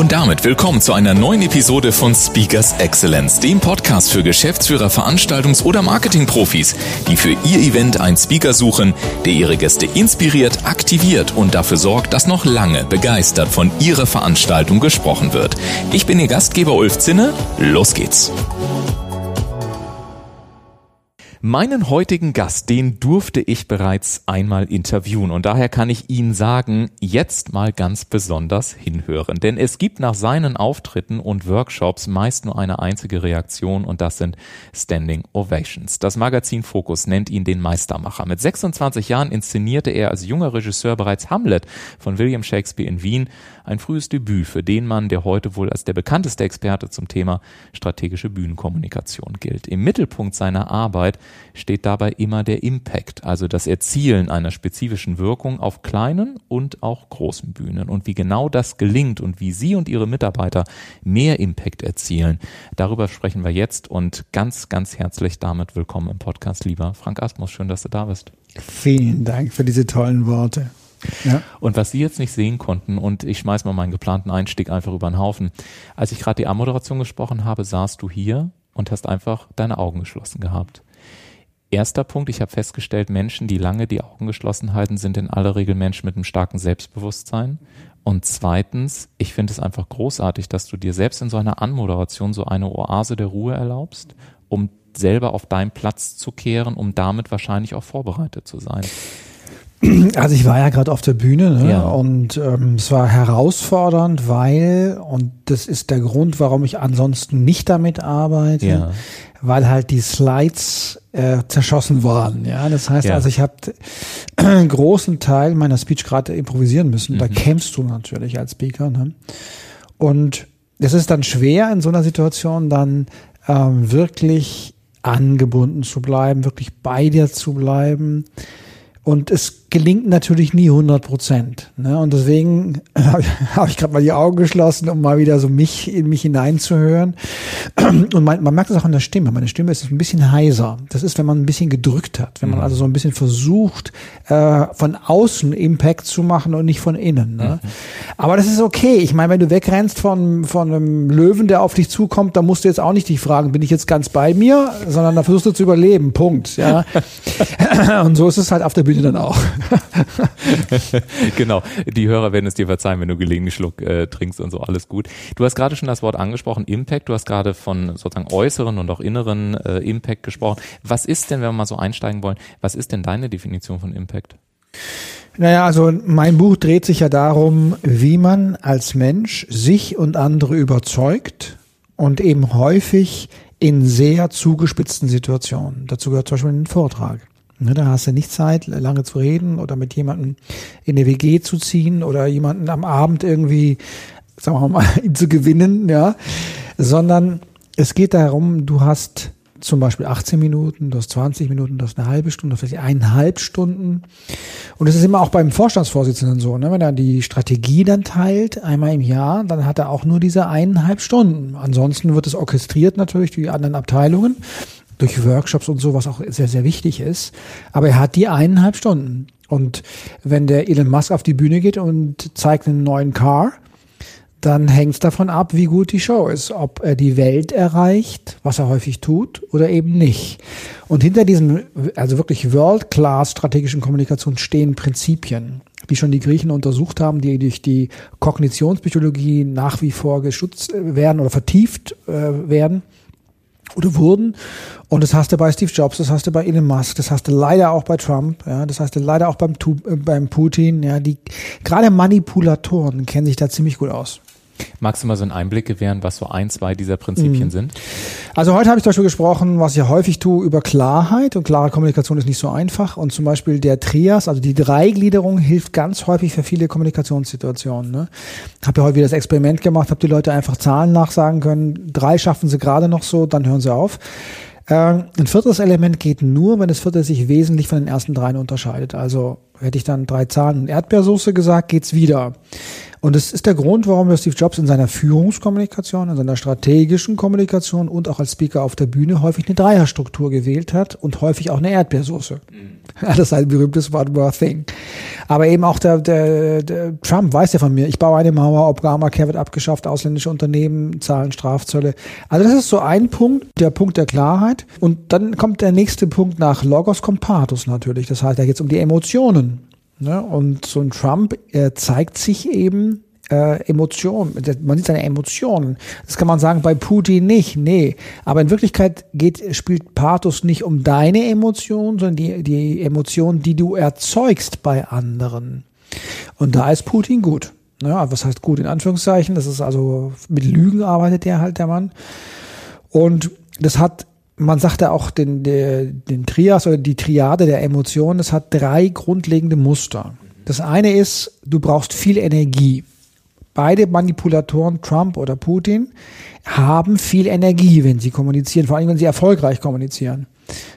Und damit willkommen zu einer neuen Episode von Speakers Excellence, dem Podcast für Geschäftsführer, Veranstaltungs- oder Marketingprofis, die für ihr Event einen Speaker suchen, der ihre Gäste inspiriert, aktiviert und dafür sorgt, dass noch lange begeistert von ihrer Veranstaltung gesprochen wird. Ich bin Ihr Gastgeber Ulf Zinne. Los geht's. Meinen heutigen Gast, den durfte ich bereits einmal interviewen und daher kann ich Ihnen sagen, jetzt mal ganz besonders hinhören. Denn es gibt nach seinen Auftritten und Workshops meist nur eine einzige Reaktion und das sind Standing Ovations. Das Magazin Focus nennt ihn den Meistermacher. Mit 26 Jahren inszenierte er als junger Regisseur bereits Hamlet von William Shakespeare in Wien, ein frühes Debüt für den Mann, der heute wohl als der bekannteste Experte zum Thema strategische Bühnenkommunikation gilt. Im Mittelpunkt seiner Arbeit steht dabei immer der Impact, also das Erzielen einer spezifischen Wirkung auf kleinen und auch großen Bühnen. Und wie genau das gelingt und wie Sie und Ihre Mitarbeiter mehr Impact erzielen, darüber sprechen wir jetzt und ganz, ganz herzlich damit willkommen im Podcast, lieber Frank Asmus. Schön, dass du da bist. Vielen Dank für diese tollen Worte. Und was Sie jetzt nicht sehen konnten, und ich schmeiß mal meinen geplanten Einstieg einfach über den Haufen. Als ich gerade die Anmoderation gesprochen habe, saßt du hier und hast einfach deine Augen geschlossen gehabt. Erster Punkt, ich habe festgestellt, Menschen, die lange die Augen geschlossen halten, sind in aller Regel Menschen mit einem starken Selbstbewusstsein. Und zweitens, ich finde es einfach großartig, dass du dir selbst in so einer Anmoderation so eine Oase der Ruhe erlaubst, um selber auf deinen Platz zu kehren, um damit wahrscheinlich auch vorbereitet zu sein. Also ich war ja gerade auf der Bühne ne? ja. und ähm, es war herausfordernd, weil, und das ist der Grund, warum ich ansonsten nicht damit arbeite, ja. weil halt die Slides äh, zerschossen waren. Ja, Das heißt ja. also, ich habe einen großen Teil meiner Speech gerade improvisieren müssen. Mhm. Da kämpfst du natürlich als Speaker. Ne? Und es ist dann schwer in so einer Situation dann ähm, wirklich angebunden zu bleiben, wirklich bei dir zu bleiben. Und es gelingt natürlich nie 100 Prozent. Ne? Und deswegen habe hab ich gerade mal die Augen geschlossen, um mal wieder so mich in mich hineinzuhören. Und man, man merkt es auch an der Stimme. Meine Stimme ist ein bisschen heiser. Das ist, wenn man ein bisschen gedrückt hat, wenn man mhm. also so ein bisschen versucht, äh, von außen Impact zu machen und nicht von innen. Ne? Mhm. Aber das ist okay. Ich meine, wenn du wegrennst von, von einem Löwen, der auf dich zukommt, dann musst du jetzt auch nicht dich fragen, bin ich jetzt ganz bei mir, sondern da versuchst du zu überleben. Punkt. Ja. und so ist es halt auf der Bühne dann auch. genau. Die Hörer werden es dir verzeihen, wenn du gelegentlich Schluck äh, trinkst und so, alles gut. Du hast gerade schon das Wort angesprochen, Impact. Du hast gerade von sozusagen äußeren und auch inneren äh, Impact gesprochen. Was ist denn, wenn wir mal so einsteigen wollen, was ist denn deine Definition von Impact? Naja, also mein Buch dreht sich ja darum, wie man als Mensch sich und andere überzeugt und eben häufig in sehr zugespitzten Situationen. Dazu gehört zum Beispiel ein Vortrag. Ne, da hast du nicht Zeit, lange zu reden oder mit jemandem in eine WG zu ziehen oder jemanden am Abend irgendwie, sagen wir mal, zu gewinnen, ja, sondern es geht darum, du hast zum Beispiel 18 Minuten, du hast 20 Minuten, du hast eine halbe Stunde, vielleicht eineinhalb Stunden. Und es ist immer auch beim Vorstandsvorsitzenden so, ne? wenn er die Strategie dann teilt, einmal im Jahr, dann hat er auch nur diese eineinhalb Stunden. Ansonsten wird es orchestriert natürlich, die anderen Abteilungen durch Workshops und so, was auch sehr, sehr wichtig ist. Aber er hat die eineinhalb Stunden. Und wenn der Elon Musk auf die Bühne geht und zeigt einen neuen Car, dann hängt es davon ab, wie gut die Show ist. Ob er die Welt erreicht, was er häufig tut, oder eben nicht. Und hinter diesen, also wirklich World-Class strategischen Kommunikation stehen Prinzipien, die schon die Griechen untersucht haben, die durch die Kognitionspsychologie nach wie vor geschützt werden oder vertieft äh, werden oder wurden. Und das hast du bei Steve Jobs, das hast du bei Elon Musk, das hast du leider auch bei Trump, ja, das hast du leider auch beim, äh, beim Putin, ja, die, gerade Manipulatoren kennen sich da ziemlich gut aus. Magst du mal so einen Einblick gewähren, was so ein, zwei dieser Prinzipien mhm. sind? Also heute habe ich darüber gesprochen, was ich häufig tue, über Klarheit und klare Kommunikation ist nicht so einfach und zum Beispiel der Trias, also die Dreigliederung hilft ganz häufig für viele Kommunikationssituationen. Ne? Habe ja heute wieder das Experiment gemacht, habe die Leute einfach Zahlen nachsagen können, drei schaffen sie gerade noch so, dann hören sie auf. Ähm, ein viertes Element geht nur, wenn das vierte sich wesentlich von den ersten dreien unterscheidet. Also hätte ich dann drei Zahlen und Erdbeersoße gesagt, geht's wieder. Und das ist der Grund, warum Steve Jobs in seiner Führungskommunikation, in seiner strategischen Kommunikation und auch als Speaker auf der Bühne häufig eine Dreierstruktur gewählt hat und häufig auch eine Erdbeersoße. Mhm. Das ist ein berühmtes One More Thing. Aber eben auch der, der, der Trump weiß ja von mir, ich baue eine Mauer, Obamacare wird abgeschafft, ausländische Unternehmen zahlen Strafzölle. Also das ist so ein Punkt, der Punkt der Klarheit. Und dann kommt der nächste Punkt nach Logos kommt Pathos natürlich. Das heißt, da geht es um die Emotionen. Ne? Und so ein Trump er zeigt sich eben äh, Emotionen. Man sieht seine Emotionen. Das kann man sagen bei Putin nicht. Nee. Aber in Wirklichkeit geht, spielt Pathos nicht um deine Emotionen, sondern die, die Emotionen, die du erzeugst bei anderen. Und da ist Putin gut. Ja, was heißt gut in Anführungszeichen? Das ist also mit Lügen arbeitet der halt der Mann. Und das hat man sagt ja auch den, den, den Trias oder die Triade der Emotionen, das hat drei grundlegende Muster. Das eine ist, du brauchst viel Energie. Beide Manipulatoren, Trump oder Putin, haben viel Energie, wenn sie kommunizieren, vor allem wenn sie erfolgreich kommunizieren.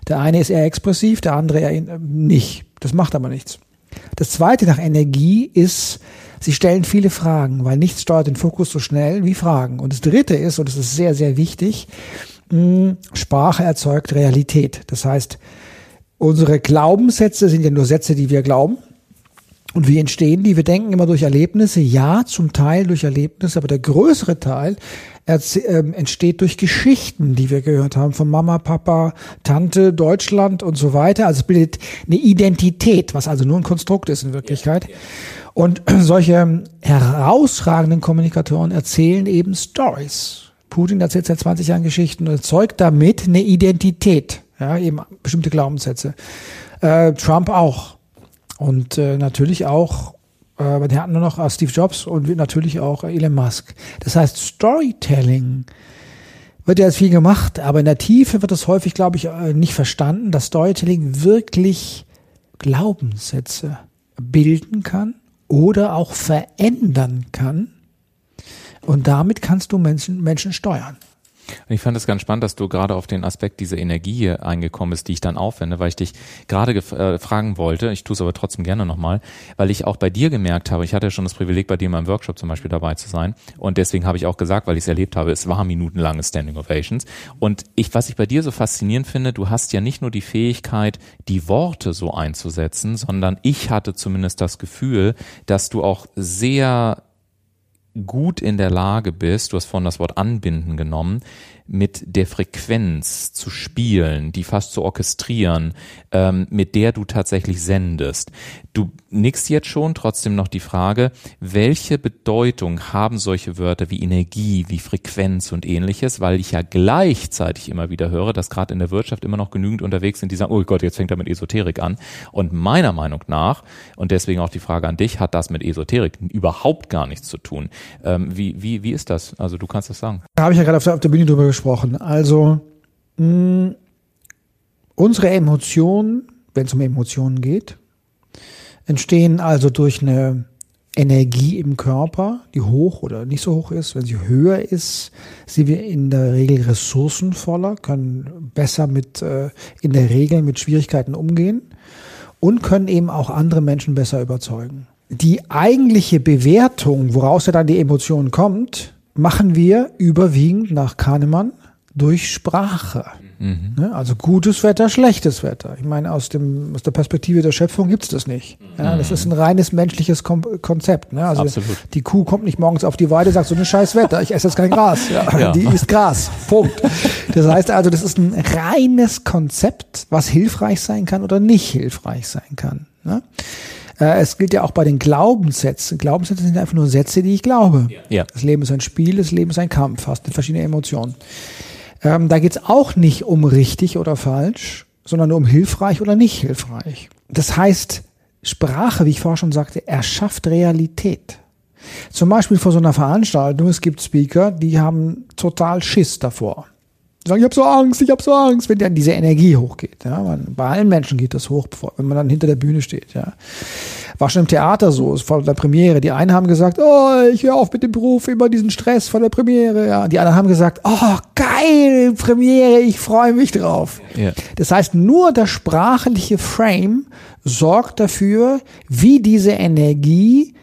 Der eine ist eher expressiv, der andere eher nicht. Das macht aber nichts. Das zweite nach Energie ist, sie stellen viele Fragen, weil nichts steuert den Fokus so schnell wie Fragen. Und das dritte ist, und das ist sehr, sehr wichtig, Sprache erzeugt Realität. Das heißt, unsere Glaubenssätze sind ja nur Sätze, die wir glauben. Und wie entstehen die? Wir denken immer durch Erlebnisse. Ja, zum Teil durch Erlebnisse, aber der größere Teil ähm, entsteht durch Geschichten, die wir gehört haben von Mama, Papa, Tante, Deutschland und so weiter. Also es bildet eine Identität, was also nur ein Konstrukt ist in Wirklichkeit. Und solche herausragenden Kommunikatoren erzählen eben Stories. Putin erzählt seit 20 Jahren Geschichten und erzeugt damit eine Identität, ja, eben bestimmte Glaubenssätze. Äh, Trump auch. Und äh, natürlich auch, äh, der hatten nur noch äh, Steve Jobs und natürlich auch Elon Musk. Das heißt, Storytelling wird ja jetzt viel gemacht, aber in der Tiefe wird das häufig, glaube ich, äh, nicht verstanden, dass Storytelling wirklich Glaubenssätze bilden kann oder auch verändern kann und damit kannst du Menschen, Menschen steuern. Ich fand es ganz spannend, dass du gerade auf den Aspekt dieser Energie hier eingekommen bist, die ich dann aufwende, weil ich dich gerade äh, fragen wollte, ich tue es aber trotzdem gerne nochmal, weil ich auch bei dir gemerkt habe, ich hatte ja schon das Privileg, bei dir in meinem Workshop zum Beispiel dabei zu sein. Und deswegen habe ich auch gesagt, weil ich es erlebt habe, es war minutenlange Standing Ovations. Und ich, was ich bei dir so faszinierend finde, du hast ja nicht nur die Fähigkeit, die Worte so einzusetzen, sondern ich hatte zumindest das Gefühl, dass du auch sehr gut in der Lage bist, du hast vorhin das Wort anbinden genommen, mit der Frequenz zu spielen, die fast zu orchestrieren, ähm, mit der du tatsächlich sendest. Du nickst jetzt schon, trotzdem noch die Frage, welche Bedeutung haben solche Wörter wie Energie, wie Frequenz und ähnliches, weil ich ja gleichzeitig immer wieder höre, dass gerade in der Wirtschaft immer noch genügend unterwegs sind, die sagen, oh Gott, jetzt fängt er mit Esoterik an. Und meiner Meinung nach, und deswegen auch die Frage an dich, hat das mit Esoterik überhaupt gar nichts zu tun. Ähm, wie, wie, wie ist das? Also du kannst das sagen. Da habe ich ja gerade auf der, auf der Bühne drüber gesprochen. Also mh, unsere Emotionen, wenn es um Emotionen geht, entstehen also durch eine Energie im Körper, die hoch oder nicht so hoch ist. Wenn sie höher ist, sind wir in der Regel ressourcenvoller, können besser mit äh, in der Regel mit Schwierigkeiten umgehen und können eben auch andere Menschen besser überzeugen. Die eigentliche Bewertung, woraus ja dann die Emotion kommt, machen wir überwiegend nach Kahnemann durch Sprache. Mhm. Ne? Also gutes Wetter, schlechtes Wetter. Ich meine, aus, dem, aus der Perspektive der Schöpfung gibt's das nicht. Ja, das ist ein reines menschliches Kom Konzept. Ne? Also Absolut. die Kuh kommt nicht morgens auf die Weide, sagt so eine scheiß Wetter, ich esse jetzt kein Gras. Ja, ja. Die isst Gras. Punkt. Das heißt also, das ist ein reines Konzept, was hilfreich sein kann oder nicht hilfreich sein kann. Ne? Äh, es gilt ja auch bei den Glaubenssätzen. Glaubenssätze sind einfach nur Sätze, die ich glaube. Ja. Das Leben ist ein Spiel, das Leben ist ein Kampf, hast verschiedene Emotionen. Ähm, da geht's auch nicht um richtig oder falsch, sondern nur um hilfreich oder nicht hilfreich. Das heißt, Sprache, wie ich vorher schon sagte, erschafft Realität. Zum Beispiel vor so einer Veranstaltung, es gibt Speaker, die haben total Schiss davor. Sagen, ich habe so Angst, ich habe so Angst, wenn dann diese Energie hochgeht. Ja, man, bei allen Menschen geht das hoch, wenn man dann hinter der Bühne steht. Ja. War schon im Theater so, vor der Premiere. Die einen haben gesagt, oh, ich höre auf mit dem Beruf, immer diesen Stress vor der Premiere. Ja. Die anderen haben gesagt, oh, geil, Premiere, ich freue mich drauf. Ja. Das heißt, nur der sprachliche Frame sorgt dafür, wie diese Energie,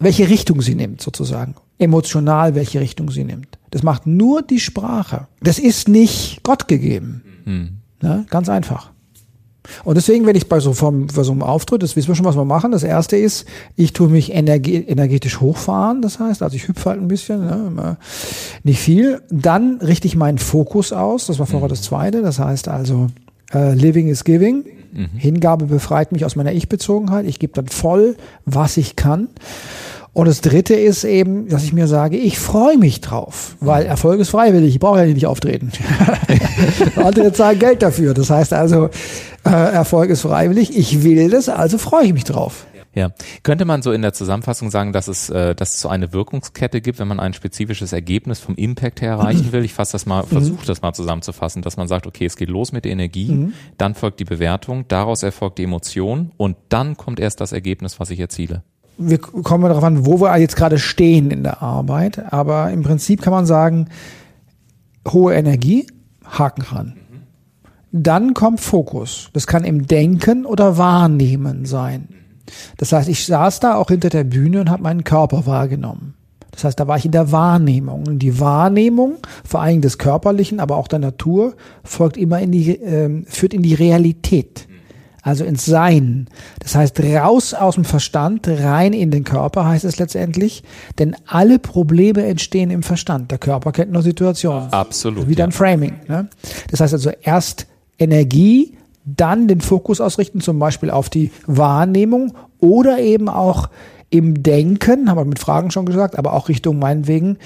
welche Richtung sie nimmt, sozusagen. Emotional, welche Richtung sie nimmt. Das macht nur die Sprache. Das ist nicht Gott gegeben. Mhm. Ja, ganz einfach. Und deswegen, wenn ich bei so, vom, bei so einem Auftritt, das wissen wir schon, was wir machen. Das erste ist, ich tue mich energe energetisch hochfahren. Das heißt, also ich hüpfe halt ein bisschen, ne, nicht viel. Dann richte ich meinen Fokus aus. Das war vorher das zweite. Das heißt also, uh, living is giving. Mhm. Hingabe befreit mich aus meiner Ich-Bezogenheit. Ich gebe dann voll, was ich kann. Und das dritte ist eben, dass ich mir sage, ich freue mich drauf, weil Erfolg ist freiwillig. Ich brauche ja nicht auftreten. Andere zahlen Geld dafür. Das heißt also, äh, Erfolg ist freiwillig. Ich will das, also freue ich mich drauf. Ja, könnte man so in der Zusammenfassung sagen, dass es, äh, dass es so eine Wirkungskette gibt, wenn man ein spezifisches Ergebnis vom Impact her erreichen will? Ich fasse das mal, versuche das mal zusammenzufassen, dass man sagt, okay, es geht los mit der Energie, mhm. dann folgt die Bewertung, daraus erfolgt die Emotion und dann kommt erst das Ergebnis, was ich erziele wir kommen darauf an, wo wir jetzt gerade stehen in der Arbeit, aber im Prinzip kann man sagen, hohe Energie, Haken ran. Dann kommt Fokus. Das kann im Denken oder Wahrnehmen sein. Das heißt, ich saß da auch hinter der Bühne und habe meinen Körper wahrgenommen. Das heißt, da war ich in der Wahrnehmung. Und die Wahrnehmung, vor allem des Körperlichen, aber auch der Natur, folgt immer in die, äh, führt in die Realität also ins Sein. Das heißt, raus aus dem Verstand, rein in den Körper heißt es letztendlich, denn alle Probleme entstehen im Verstand. Der Körper kennt nur Situationen. Absolut. Wie dann ja. Framing. Ne? Das heißt also erst Energie, dann den Fokus ausrichten, zum Beispiel auf die Wahrnehmung oder eben auch im Denken, haben wir mit Fragen schon gesagt, aber auch Richtung meinetwegen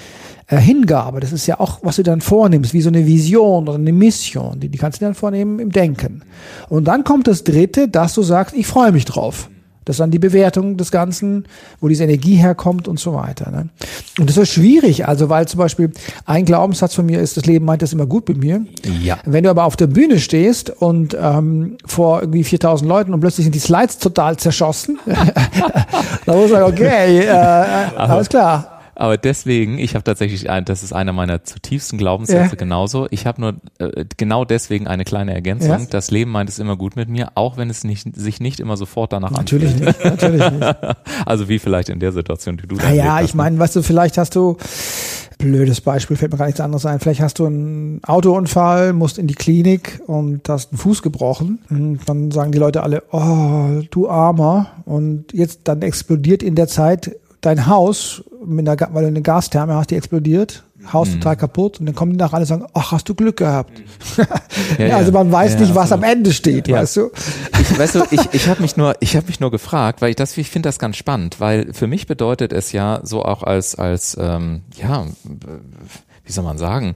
äh, Hingabe. Das ist ja auch, was du dann vornimmst, wie so eine Vision oder eine Mission. Die, die kannst du dann vornehmen im Denken. Und dann kommt das Dritte, dass du sagst, ich freue mich drauf. Das ist dann die Bewertung des Ganzen, wo diese Energie herkommt und so weiter. Ne? Und das ist schwierig, also weil zum Beispiel ein Glaubenssatz von mir ist, das Leben meint das immer gut mit mir. Ja. Wenn du aber auf der Bühne stehst und ähm, vor irgendwie 4000 Leuten und plötzlich sind die Slides total zerschossen, dann muss man sagen, okay, äh, alles klar. Aber deswegen, ich habe tatsächlich, ein, das ist einer meiner zutiefsten Glaubenssätze ja. genauso. Ich habe nur äh, genau deswegen eine kleine Ergänzung. Ja. Das Leben meint es immer gut mit mir, auch wenn es nicht, sich nicht immer sofort danach natürlich anfühlt. Nicht, natürlich nicht. also wie vielleicht in der Situation, die du da Ja, ich meine, weißt du, vielleicht hast du blödes Beispiel, fällt mir gar nichts anderes ein. Vielleicht hast du einen Autounfall, musst in die Klinik und hast einen Fuß gebrochen. Und dann sagen die Leute alle, oh, du Armer. Und jetzt dann explodiert in der Zeit dein Haus, mit einer, weil du eine Gastherme hast, die explodiert, Haus mhm. total kaputt und dann kommen die nach alle und sagen, ach, hast du Glück gehabt. Ja, ja, also man weiß ja, nicht, was am Ende steht, weißt du? Ich, weißt du, ich, ich habe mich nur, ich habe mich nur gefragt, weil ich das, ich finde das ganz spannend, weil für mich bedeutet es ja so auch als, als, ähm, ja, wie soll man sagen,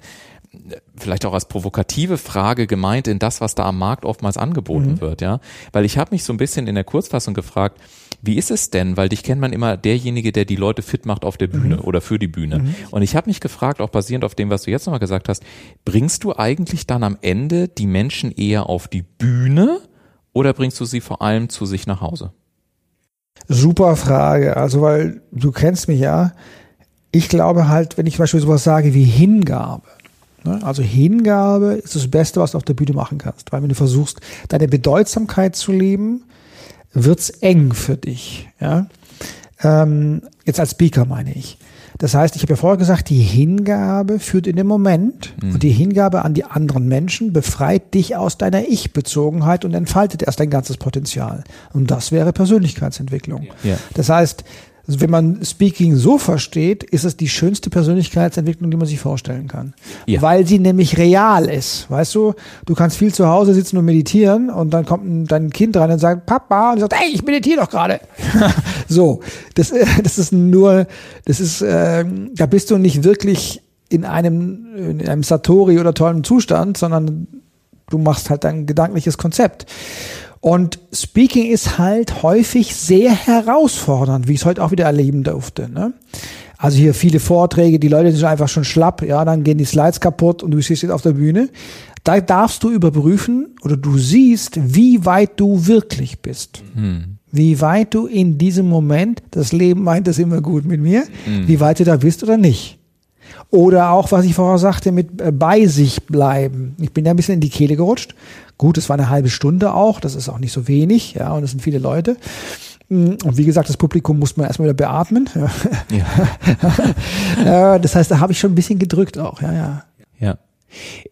vielleicht auch als provokative Frage gemeint in das, was da am Markt oftmals angeboten mhm. wird, ja. Weil ich habe mich so ein bisschen in der Kurzfassung gefragt, wie ist es denn? Weil dich kennt man immer derjenige, der die Leute fit macht auf der Bühne mhm. oder für die Bühne. Mhm. Und ich habe mich gefragt, auch basierend auf dem, was du jetzt nochmal gesagt hast, bringst du eigentlich dann am Ende die Menschen eher auf die Bühne oder bringst du sie vor allem zu sich nach Hause? Super Frage. Also, weil du kennst mich ja. Ich glaube halt, wenn ich zum Beispiel sowas sage wie Hingabe? Also Hingabe ist das Beste, was du auf der Bühne machen kannst. Weil wenn du versuchst, deine Bedeutsamkeit zu leben, wird's eng für dich. Ja? Ähm, jetzt als Speaker meine ich. Das heißt, ich habe ja vorher gesagt, die Hingabe führt in den Moment mhm. und die Hingabe an die anderen Menschen befreit dich aus deiner Ich-Bezogenheit und entfaltet erst dein ganzes Potenzial. Und das wäre Persönlichkeitsentwicklung. Ja. Das heißt, also wenn man Speaking so versteht, ist es die schönste Persönlichkeitsentwicklung, die man sich vorstellen kann. Ja. Weil sie nämlich real ist. Weißt du, du kannst viel zu Hause sitzen und meditieren und dann kommt dein Kind rein und sagt, Papa, und sagt, hey, ich meditiere doch gerade. so, das, das ist nur, das ist, äh, da bist du nicht wirklich in einem, in einem Satori oder tollen Zustand, sondern du machst halt dein gedankliches Konzept. Und Speaking ist halt häufig sehr herausfordernd, wie ich es heute auch wieder erleben durfte. Ne? Also hier viele Vorträge, die Leute sind einfach schon schlapp, ja, dann gehen die Slides kaputt und du stehst jetzt auf der Bühne. Da darfst du überprüfen oder du siehst, wie weit du wirklich bist. Hm. Wie weit du in diesem Moment, das Leben meint es immer gut mit mir, hm. wie weit du da bist oder nicht. Oder auch, was ich vorher sagte, mit äh, bei sich bleiben. Ich bin da ein bisschen in die Kehle gerutscht. Gut, es war eine halbe Stunde auch, das ist auch nicht so wenig, ja, und es sind viele Leute. Mm, und wie gesagt, das Publikum muss man erstmal wieder beatmen. Ja. das heißt, da habe ich schon ein bisschen gedrückt auch, ja, ja.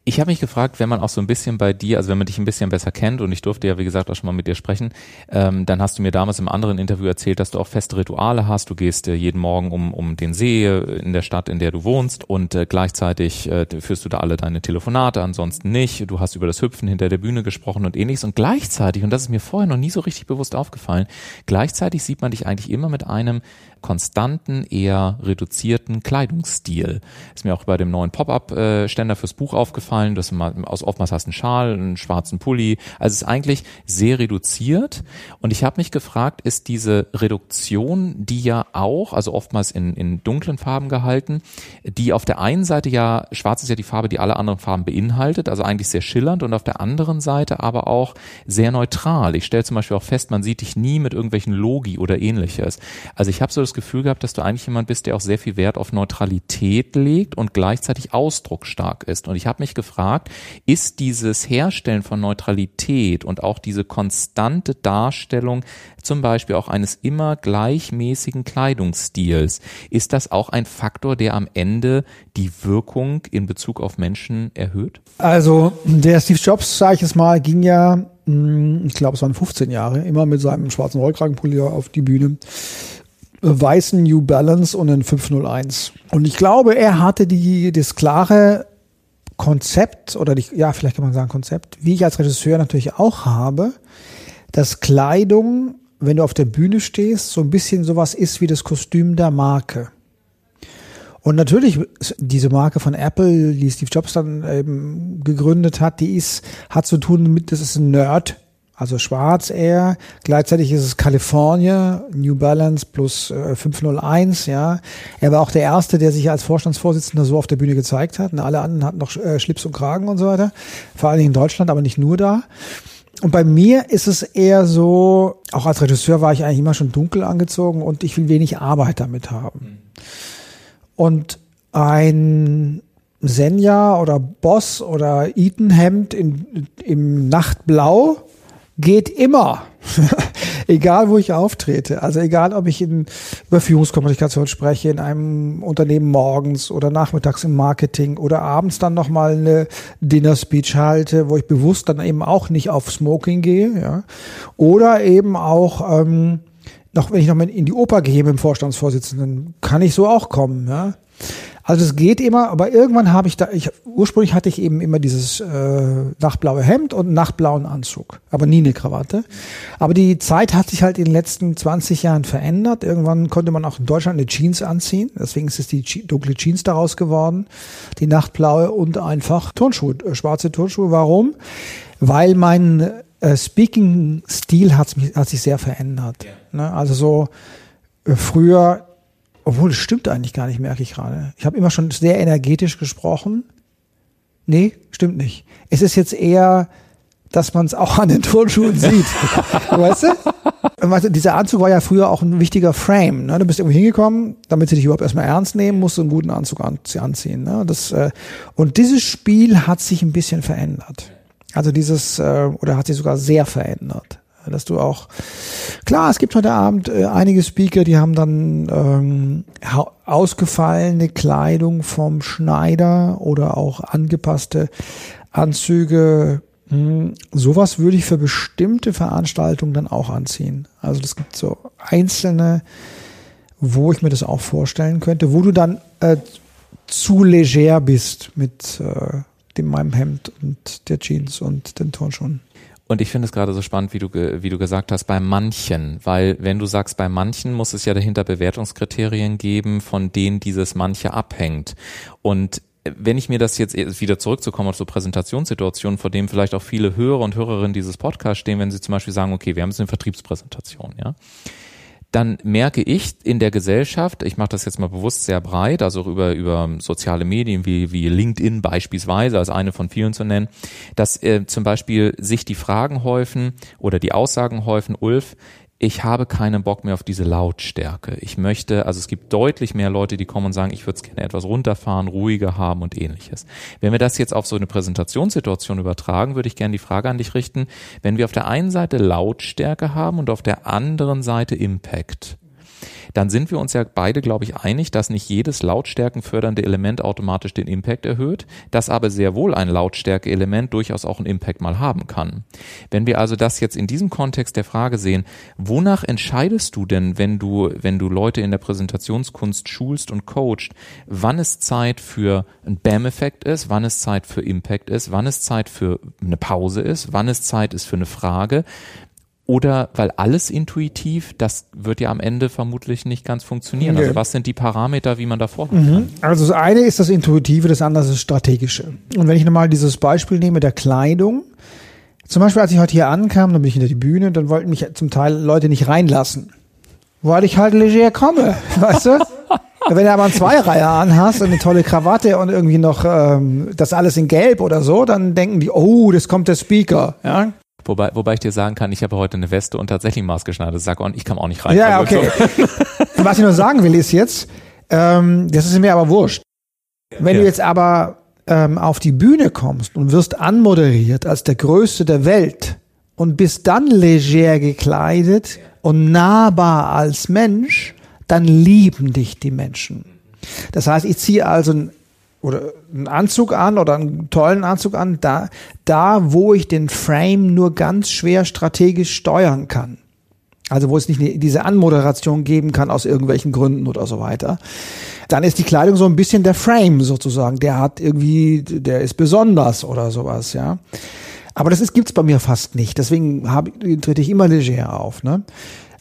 Ich habe mich gefragt, wenn man auch so ein bisschen bei dir, also wenn man dich ein bisschen besser kennt und ich durfte ja wie gesagt auch schon mal mit dir sprechen, ähm, dann hast du mir damals im anderen Interview erzählt, dass du auch feste Rituale hast. Du gehst äh, jeden Morgen um, um den See äh, in der Stadt, in der du wohnst und äh, gleichzeitig äh, führst du da alle deine Telefonate, ansonsten nicht. Du hast über das Hüpfen hinter der Bühne gesprochen und ähnliches und gleichzeitig, und das ist mir vorher noch nie so richtig bewusst aufgefallen, gleichzeitig sieht man dich eigentlich immer mit einem konstanten, eher reduzierten Kleidungsstil. Ist mir auch bei dem neuen Pop-up-Ständer fürs Buch aufgefallen, dass du aus oftmals hast einen Schal, einen schwarzen Pulli. Also es ist eigentlich sehr reduziert. Und ich habe mich gefragt, ist diese Reduktion, die ja auch, also oftmals in, in dunklen Farben gehalten, die auf der einen Seite ja, schwarz ist ja die Farbe, die alle anderen Farben beinhaltet, also eigentlich sehr schillernd und auf der anderen Seite aber auch sehr neutral. Ich stelle zum Beispiel auch fest, man sieht dich nie mit irgendwelchen Logi oder ähnliches. Also ich habe so das Gefühl gehabt, dass du eigentlich jemand bist, der auch sehr viel Wert auf Neutralität legt und gleichzeitig ausdrucksstark ist. Und ich habe mich gefragt, ist dieses Herstellen von Neutralität und auch diese konstante Darstellung zum Beispiel auch eines immer gleichmäßigen Kleidungsstils, ist das auch ein Faktor, der am Ende die Wirkung in Bezug auf Menschen erhöht? Also der Steve Jobs, sage ich es mal, ging ja, hm, ich glaube es waren 15 Jahre, immer mit seinem schwarzen Rollkragenpulli auf die Bühne weißen New Balance und einen 501. Und ich glaube, er hatte die, das klare Konzept oder die, ja, vielleicht kann man sagen Konzept, wie ich als Regisseur natürlich auch habe, dass Kleidung, wenn du auf der Bühne stehst, so ein bisschen sowas ist wie das Kostüm der Marke. Und natürlich, diese Marke von Apple, die Steve Jobs dann eben gegründet hat, die ist, hat zu tun mit, das ist ein Nerd also schwarz eher. Gleichzeitig ist es California, New Balance plus äh, 501, ja. Er war auch der Erste, der sich als Vorstandsvorsitzender so auf der Bühne gezeigt hat. Und alle anderen hatten noch äh, Schlips und Kragen und so weiter. Vor allen Dingen in Deutschland, aber nicht nur da. Und bei mir ist es eher so, auch als Regisseur war ich eigentlich immer schon dunkel angezogen und ich will wenig Arbeit damit haben. Und ein Senja oder Boss oder Eton-Hemd in, im Nachtblau geht immer. egal, wo ich auftrete. Also egal, ob ich in, über Führungskommunikation spreche, in einem Unternehmen morgens oder nachmittags im Marketing oder abends dann nochmal eine Dinner Speech halte, wo ich bewusst dann eben auch nicht auf Smoking gehe, ja. Oder eben auch, ähm, noch, wenn ich noch mal in die Oper gehe mit dem Vorstandsvorsitzenden, kann ich so auch kommen, ja. Also es geht immer, aber irgendwann habe ich da, ich, ursprünglich hatte ich eben immer dieses äh, nachtblaue Hemd und einen nachtblauen Anzug, aber nie eine Krawatte. Aber die Zeit hat sich halt in den letzten 20 Jahren verändert. Irgendwann konnte man auch in Deutschland eine Jeans anziehen, deswegen ist es die dunkle Jeans daraus geworden, die nachtblaue und einfach Turnschuhe, äh, schwarze Turnschuhe. Warum? Weil mein äh, Speaking-Stil hat, hat sich sehr verändert. Ja. Ne? Also so äh, früher obwohl, es stimmt eigentlich gar nicht, merke ich gerade. Ich habe immer schon sehr energetisch gesprochen. Nee, stimmt nicht. Es ist jetzt eher, dass man es auch an den Turnschuhen sieht. weißt du? Weißt du? Dieser Anzug war ja früher auch ein wichtiger Frame. Ne? Du bist irgendwo hingekommen, damit sie dich überhaupt erstmal ernst nehmen, musst du einen guten Anzug anziehen. Ne? Das, äh, und dieses Spiel hat sich ein bisschen verändert. Also dieses, äh, oder hat sich sogar sehr verändert dass du auch klar, es gibt heute Abend äh, einige Speaker, die haben dann ähm, ausgefallene Kleidung vom Schneider oder auch angepasste Anzüge. Hm, sowas würde ich für bestimmte Veranstaltungen dann auch anziehen. Also es gibt so einzelne, wo ich mir das auch vorstellen könnte, wo du dann äh, zu leger bist mit äh, dem meinem Hemd und der Jeans und den Turnschuhen. Und ich finde es gerade so spannend, wie du, wie du gesagt hast, bei manchen, weil wenn du sagst, bei manchen muss es ja dahinter Bewertungskriterien geben, von denen dieses manche abhängt. Und wenn ich mir das jetzt wieder zurückzukommen auf so Präsentationssituationen, vor dem vielleicht auch viele Hörer und Hörerinnen dieses Podcasts stehen, wenn sie zum Beispiel sagen, okay, wir haben jetzt eine Vertriebspräsentation, ja dann merke ich in der Gesellschaft, ich mache das jetzt mal bewusst sehr breit, also über, über soziale Medien wie, wie LinkedIn beispielsweise, als eine von vielen zu nennen, dass äh, zum Beispiel sich die Fragen häufen oder die Aussagen häufen, Ulf, ich habe keinen Bock mehr auf diese Lautstärke. Ich möchte, also es gibt deutlich mehr Leute, die kommen und sagen, ich würde es gerne etwas runterfahren, ruhiger haben und ähnliches. Wenn wir das jetzt auf so eine Präsentationssituation übertragen, würde ich gerne die Frage an dich richten, wenn wir auf der einen Seite Lautstärke haben und auf der anderen Seite Impact, dann sind wir uns ja beide, glaube ich, einig, dass nicht jedes lautstärkenfördernde Element automatisch den Impact erhöht, dass aber sehr wohl ein Lautstärke-Element durchaus auch einen Impact mal haben kann. Wenn wir also das jetzt in diesem Kontext der Frage sehen, wonach entscheidest du denn, wenn du, wenn du Leute in der Präsentationskunst schulst und coachst, wann es Zeit für einen BAM-Effekt ist, wann es Zeit für Impact ist, wann es Zeit für eine Pause ist, wann es Zeit ist für eine Frage, oder weil alles intuitiv, das wird ja am Ende vermutlich nicht ganz funktionieren. Also was sind die Parameter, wie man da vorgehen mhm. kann? Also das eine ist das Intuitive, das andere ist das Strategische. Und wenn ich nochmal dieses Beispiel nehme der Kleidung, zum Beispiel als ich heute hier ankam, dann bin ich hinter die Bühne, dann wollten mich zum Teil Leute nicht reinlassen, weil ich halt leger komme, weißt du? Wenn du aber einen Zweireiher anhast und eine tolle Krawatte und irgendwie noch ähm, das alles in Gelb oder so, dann denken die, oh, das kommt der Speaker. Ja? Wobei, wobei ich dir sagen kann, ich habe heute eine Weste und tatsächlich maßgeschneidertes Sack und ich kam auch nicht rein. Ja, also okay. Was ich nur sagen will, ist jetzt, ähm, das ist mir aber wurscht. Wenn ja. du jetzt aber ähm, auf die Bühne kommst und wirst anmoderiert als der Größte der Welt und bist dann leger gekleidet und nahbar als Mensch, dann lieben dich die Menschen. Das heißt, ich ziehe also ein oder einen Anzug an oder einen tollen Anzug an, da, da, wo ich den Frame nur ganz schwer strategisch steuern kann. Also wo es nicht diese Anmoderation geben kann aus irgendwelchen Gründen oder so weiter. Dann ist die Kleidung so ein bisschen der Frame sozusagen. Der hat irgendwie, der ist besonders oder sowas, ja. Aber das ist, gibt's bei mir fast nicht. Deswegen trete ich immer leger auf, ne?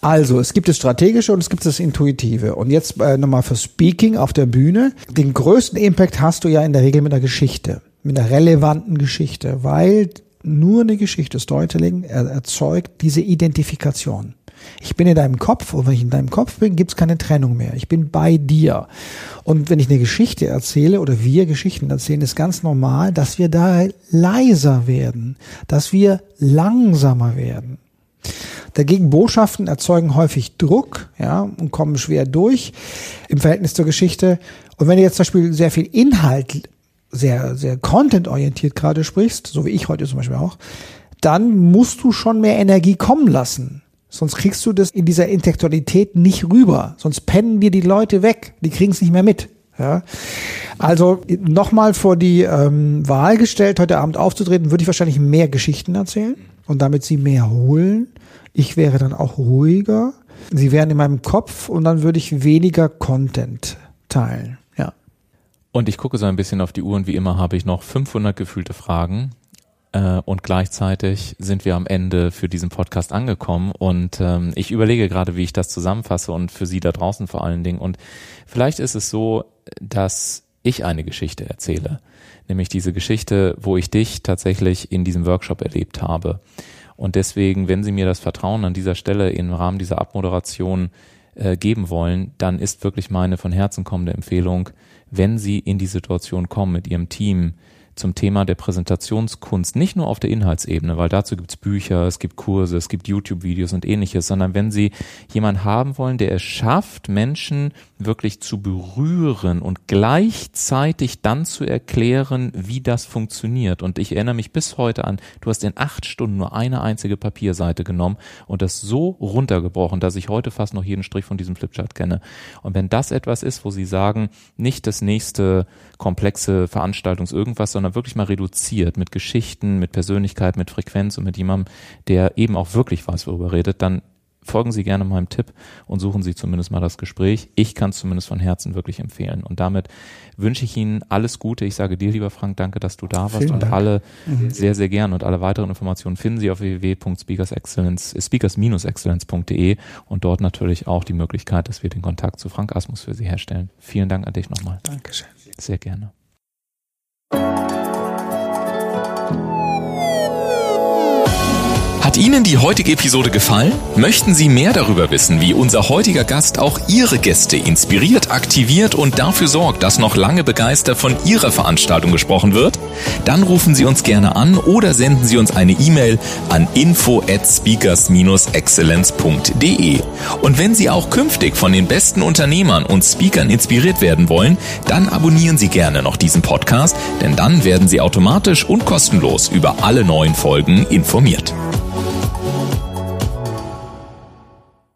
Also, es gibt das Strategische und es gibt das Intuitive. Und jetzt äh, nochmal für Speaking auf der Bühne. Den größten Impact hast du ja in der Regel mit einer Geschichte, mit einer relevanten Geschichte, weil nur eine Geschichte, Storytelling, er, erzeugt diese Identifikation. Ich bin in deinem Kopf und wenn ich in deinem Kopf bin, gibt's keine Trennung mehr. Ich bin bei dir. Und wenn ich eine Geschichte erzähle oder wir Geschichten erzählen, ist ganz normal, dass wir da leiser werden, dass wir langsamer werden. Dagegen Botschaften erzeugen häufig Druck, ja, und kommen schwer durch im Verhältnis zur Geschichte. Und wenn du jetzt zum Beispiel sehr viel Inhalt, sehr, sehr content-orientiert gerade sprichst, so wie ich heute zum Beispiel auch, dann musst du schon mehr Energie kommen lassen. Sonst kriegst du das in dieser Intellektualität nicht rüber. Sonst pennen dir die Leute weg. Die kriegen es nicht mehr mit. Ja. Also nochmal vor die ähm, Wahl gestellt, heute Abend aufzutreten, würde ich wahrscheinlich mehr Geschichten erzählen und damit sie mehr holen. Ich wäre dann auch ruhiger. Sie wären in meinem Kopf und dann würde ich weniger Content teilen. Ja. Und ich gucke so ein bisschen auf die Uhr und wie immer habe ich noch 500 gefühlte Fragen. Äh, und gleichzeitig sind wir am Ende für diesen Podcast angekommen und ähm, ich überlege gerade, wie ich das zusammenfasse und für Sie da draußen vor allen Dingen. Und vielleicht ist es so, dass ich eine Geschichte erzähle, nämlich diese Geschichte, wo ich dich tatsächlich in diesem Workshop erlebt habe. Und deswegen, wenn Sie mir das Vertrauen an dieser Stelle im Rahmen dieser Abmoderation äh, geben wollen, dann ist wirklich meine von Herzen kommende Empfehlung, wenn Sie in die Situation kommen mit Ihrem Team, zum Thema der Präsentationskunst, nicht nur auf der Inhaltsebene, weil dazu gibt's Bücher, es gibt Kurse, es gibt YouTube-Videos und ähnliches, sondern wenn Sie jemanden haben wollen, der es schafft, Menschen wirklich zu berühren und gleichzeitig dann zu erklären, wie das funktioniert. Und ich erinnere mich bis heute an, du hast in acht Stunden nur eine einzige Papierseite genommen und das so runtergebrochen, dass ich heute fast noch jeden Strich von diesem Flipchart kenne. Und wenn das etwas ist, wo Sie sagen, nicht das nächste komplexe Veranstaltungs irgendwas, sondern wirklich mal reduziert mit Geschichten, mit Persönlichkeit, mit Frequenz und mit jemandem, der eben auch wirklich weiß, worüber redet, dann folgen Sie gerne meinem Tipp und suchen Sie zumindest mal das Gespräch. Ich kann es zumindest von Herzen wirklich empfehlen. Und damit wünsche ich Ihnen alles Gute. Ich sage dir, lieber Frank, danke, dass du da warst Vielen und Dank. alle mhm. sehr, sehr gern. Und alle weiteren Informationen finden Sie auf www.speakers-excellence.de und dort natürlich auch die Möglichkeit, dass wir den Kontakt zu Frank Asmus für Sie herstellen. Vielen Dank an dich nochmal. Dankeschön. Sehr gerne. Hat Ihnen die heutige Episode gefallen? Möchten Sie mehr darüber wissen, wie unser heutiger Gast auch Ihre Gäste inspiriert, aktiviert und dafür sorgt, dass noch lange begeistert von Ihrer Veranstaltung gesprochen wird? Dann rufen Sie uns gerne an oder senden Sie uns eine E-Mail an info at speakers-excellence.de. Und wenn Sie auch künftig von den besten Unternehmern und Speakern inspiriert werden wollen, dann abonnieren Sie gerne noch diesen Podcast, denn dann werden Sie automatisch und kostenlos über alle neuen Folgen informiert.